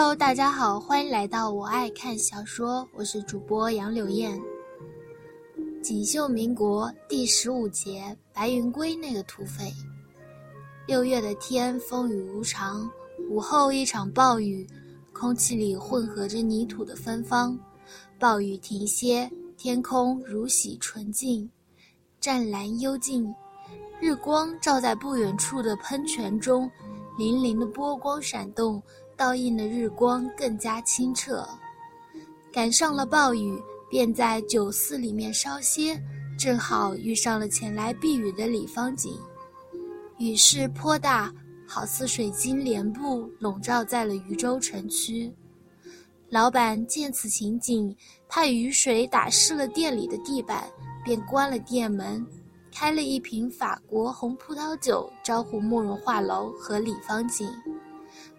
Hello，大家好，欢迎来到我爱看小说，我是主播杨柳燕。锦绣民国第十五节，白云归那个土匪。六月的天风雨无常，午后一场暴雨，空气里混合着泥土的芬芳。暴雨停歇，天空如洗纯净，湛蓝幽静。日光照在不远处的喷泉中，粼粼的波光闪动。倒映的日光更加清澈，赶上了暴雨，便在酒肆里面稍歇，正好遇上了前来避雨的李方锦。雨势颇大，好似水晶帘布笼罩在了渝州城区。老板见此情景，怕雨水打湿了店里的地板，便关了店门，开了一瓶法国红葡萄酒，招呼慕容画楼和李方景。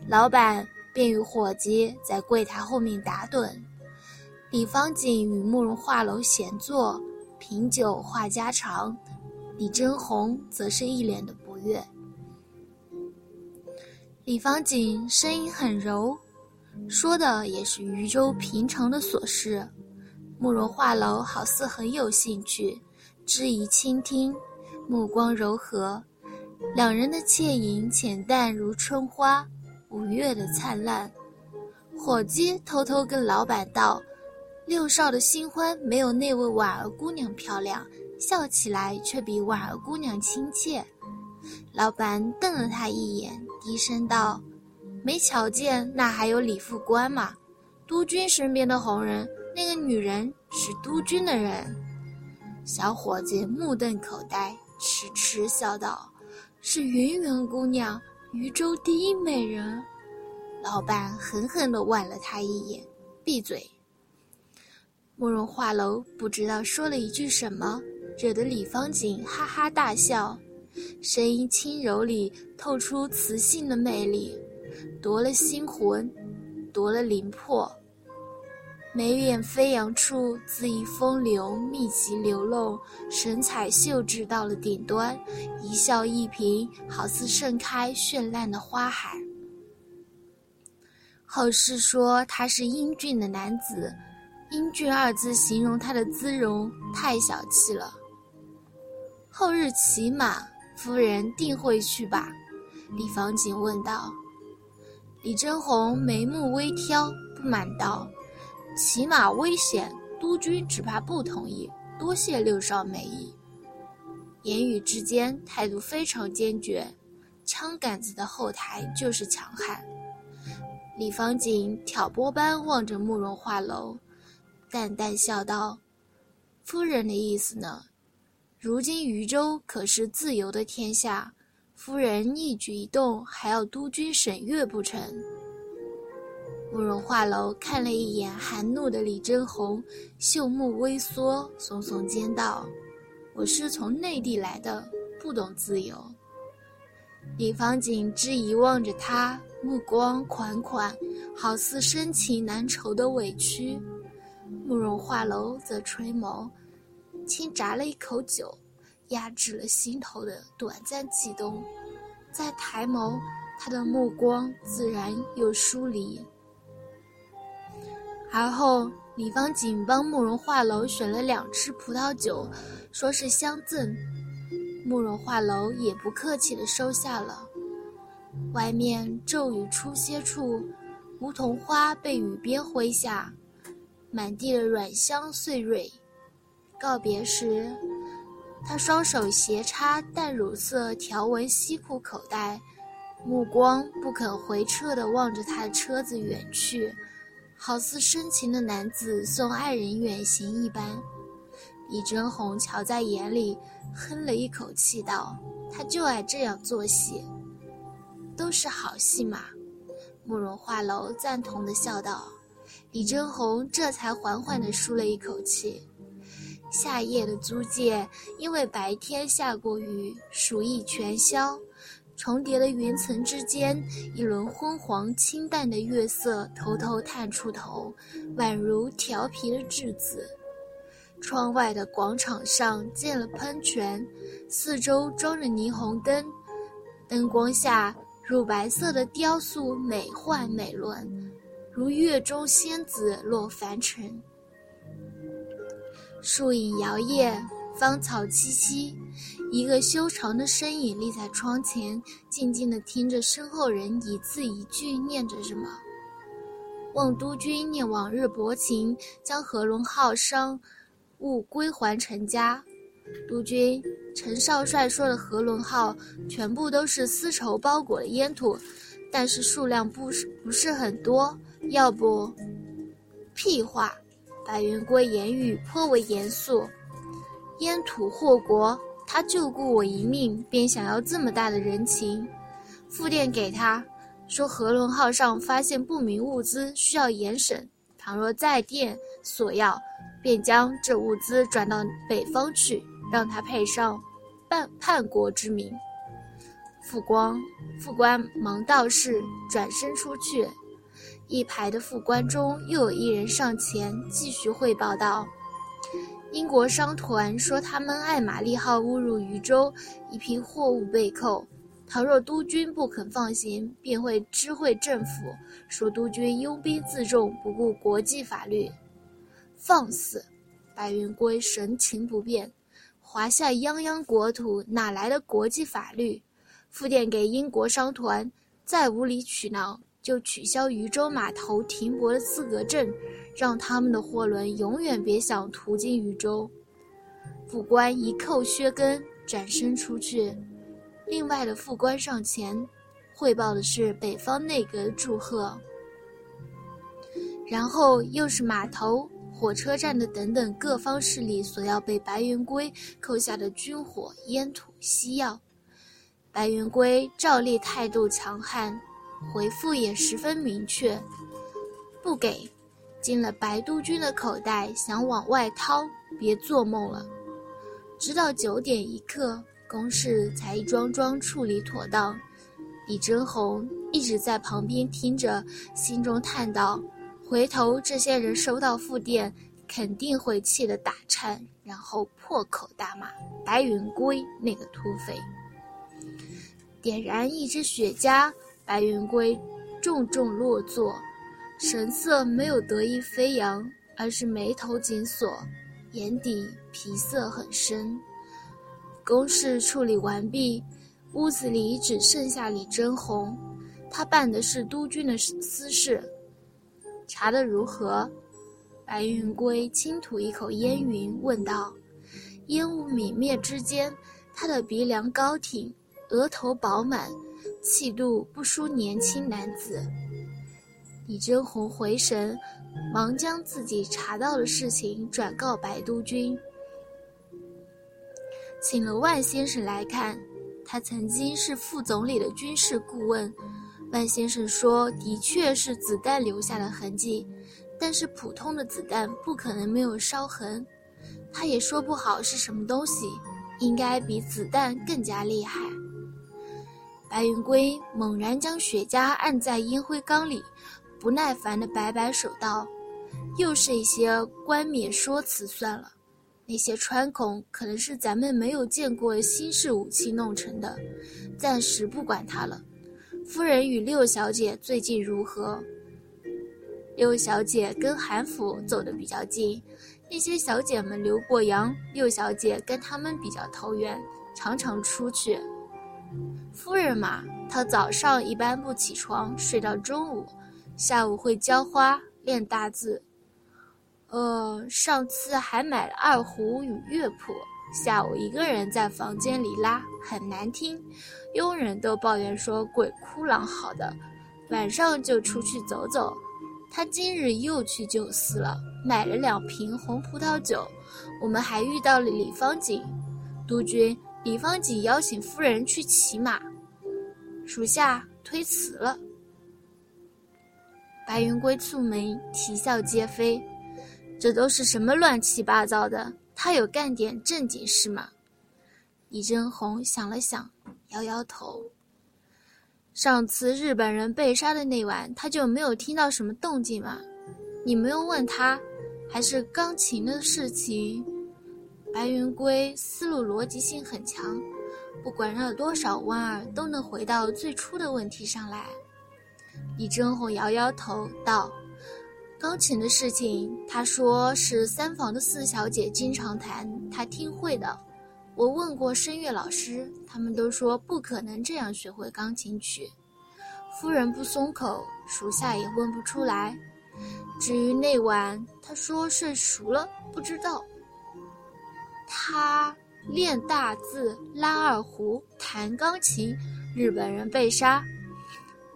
老板便与伙计在柜台后面打盹，李方锦与慕容画楼闲坐品酒话家常，李真红则是一脸的不悦。李方锦声音很柔，说的也是渝州平常的琐事，慕容画楼好似很有兴趣，知宜倾听，目光柔和，两人的倩影浅淡如春花。五月的灿烂，伙计偷偷跟老板道：“六少的新欢没有那位婉儿姑娘漂亮，笑起来却比婉儿姑娘亲切。”老板瞪了他一眼，低声道：“没瞧见那还有李副官吗？督军身边的红人，那个女人是督军的人。”小伙计目瞪口呆，痴痴笑道：“是云云姑娘。”渝州第一美人，老板狠狠地剜了他一眼，闭嘴。慕容画楼不知道说了一句什么，惹得李方景哈哈大笑，声音轻柔里透出磁性的魅力，夺了心魂，夺了灵魄。眉眼飞扬处，恣意风流，密集流露，神采秀致到了顶端，一笑一颦，好似盛开绚烂的花海。后世说他是英俊的男子，英俊二字形容他的姿容太小气了。后日骑马，夫人定会去吧？李方锦问道。李真红眉目微挑，不满道。骑马危险，督军只怕不同意。多谢六少美意。言语之间，态度非常坚决，枪杆子的后台就是强悍。李方锦挑拨般望着慕容画楼，淡淡笑道：“夫人的意思呢？如今渝州可是自由的天下，夫人一举一动还要督军审阅不成？”慕容画楼看了一眼含怒的李真红，秀目微缩，耸耸肩道：“我是从内地来的，不懂自由。”李方景质疑望着他，目光款款，好似深情难酬的委屈。慕容画楼则垂眸，轻咂了一口酒，压制了心头的短暂悸动，再抬眸，他的目光自然又疏离。而后，李方锦帮慕容画楼选了两支葡萄酒，说是相赠。慕容画楼也不客气地收下了。外面骤雨初歇处，梧桐花被雨边挥下，满地的软香碎蕊。告别时，他双手斜插淡乳色条纹西裤口袋，目光不肯回撤地望着他的车子远去。好似深情的男子送爱人远行一般，李真红瞧在眼里，哼了一口气道：“他就爱这样做戏，都是好戏嘛。”慕容画楼赞同的笑道。李真红这才缓缓地舒了一口气。夏夜的租界，因为白天下过雨，暑意全消。重叠的云层之间，一轮昏黄清淡的月色偷偷探出头，宛如调皮的稚子。窗外的广场上建了喷泉，四周装着霓虹灯，灯光下乳白色的雕塑美幻美轮，如月中仙子落凡尘。树影摇曳，芳草萋萋，一个修长的身影立在窗前，静静地听着身后人一字一句念着什么。望督军念往日薄情，将何龙号商务归还陈家。督军陈少帅说的何龙号全部都是丝绸包裹的烟土，但是数量不是不是很多。要不？屁话！白云归言语颇为严肃。烟土祸国，他救过我一命，便想要这么大的人情。副电给他。说和龙号上发现不明物资，需要严审。倘若再电索要，便将这物资转到北方去，让他配上叛叛国之名。副官副官忙道是，转身出去。一排的副官中，又有一人上前继续汇报道：英国商团说他们爱玛丽号误入渝州，一批货物被扣。倘若督军不肯放行，便会知会政府，说督军拥兵自重，不顾国际法律。放肆！白云归神情不变。华夏泱泱国土，哪来的国际法律？复电给英国商团，再无理取闹，就取消渝州码头停泊的资格证，让他们的货轮永远别想途经渝州。副官一扣靴跟，转身出去。另外的副官上前汇报的是北方内阁的祝贺，然后又是码头、火车站的等等各方势力所要被白云归扣下的军火、烟土、西药。白云归照例态度强悍，回复也十分明确：不给。进了白督军的口袋，想往外掏，别做梦了。直到九点一刻。公事才一桩桩处理妥当，李真红一直在旁边听着，心中叹道：“回头这些人收到复电，肯定会气得打颤，然后破口大骂白云归那个土匪。”点燃一支雪茄，白云归重重落座，神色没有得意飞扬，而是眉头紧锁，眼底皮色很深。公事处理完毕，屋子里只剩下李真红。他办的是督军的私事。查得如何？白云归轻吐一口烟云，问道。烟雾泯灭之间，他的鼻梁高挺，额头饱满，气度不输年轻男子。李真红回神，忙将自己查到的事情转告白督军。请了万先生来看，他曾经是副总理的军事顾问。万先生说，的确是子弹留下的痕迹，但是普通的子弹不可能没有烧痕。他也说不好是什么东西，应该比子弹更加厉害。白云归猛然将雪茄按在烟灰缸里，不耐烦地摆摆手道：“又是一些冠冕说辞，算了。”那些穿孔可能是咱们没有见过新式武器弄成的，暂时不管它了。夫人与六小姐最近如何？六小姐跟韩府走得比较近，那些小姐们留过洋，六小姐跟他们比较投缘，常常出去。夫人嘛，她早上一般不起床，睡到中午，下午会浇花、练大字。呃，上次还买了二胡与乐谱，下午一个人在房间里拉，很难听，佣人都抱怨说鬼哭狼嚎的。晚上就出去走走，他今日又去酒肆了，买了两瓶红葡萄酒。我们还遇到了李方景，督军李方锦邀请夫人去骑马，属下推辞了。白云归蹙眉，啼笑皆非。这都是什么乱七八糟的？他有干点正经事吗？李真红想了想，摇摇头。上次日本人被杀的那晚，他就没有听到什么动静吗？你没有问他，还是钢琴的事情？白云归思路逻辑性很强，不管绕多少弯儿，都能回到最初的问题上来。李真红摇摇头道。钢琴的事情，他说是三房的四小姐经常弹，他听会的。我问过声乐老师，他们都说不可能这样学会钢琴曲。夫人不松口，属下也问不出来。至于那晚，他说睡熟了，不知道。他练大字，拉二胡，弹钢琴，日本人被杀。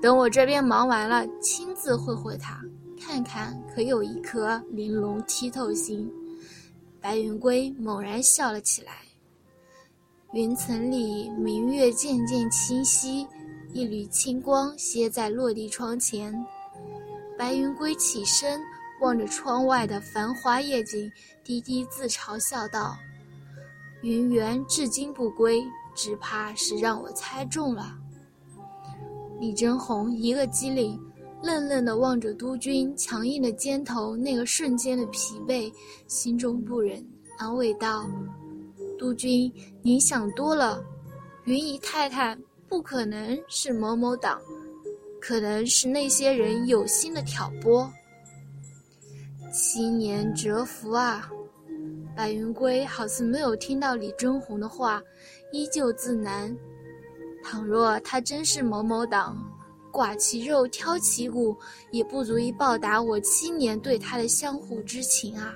等我这边忙完了，亲自会会他。看看，可有一颗玲珑剔透心。白云龟猛然笑了起来。云层里，明月渐渐清晰，一缕清光歇在落地窗前。白云龟起身，望着窗外的繁华夜景，低低自嘲笑道：“云缘至今不归，只怕是让我猜中了。”李真红一个机灵。愣愣地望着督军强硬的肩头，那个瞬间的疲惫，心中不忍，安慰道：“督军，您想多了，云姨太太不可能是某某党，可能是那些人有心的挑拨。”七年蛰伏啊！白云归好似没有听到李真红的话，依旧自难：倘若他真是某某党。剐其肉，挑其骨，也不足以报答我七年对他的相互之情啊！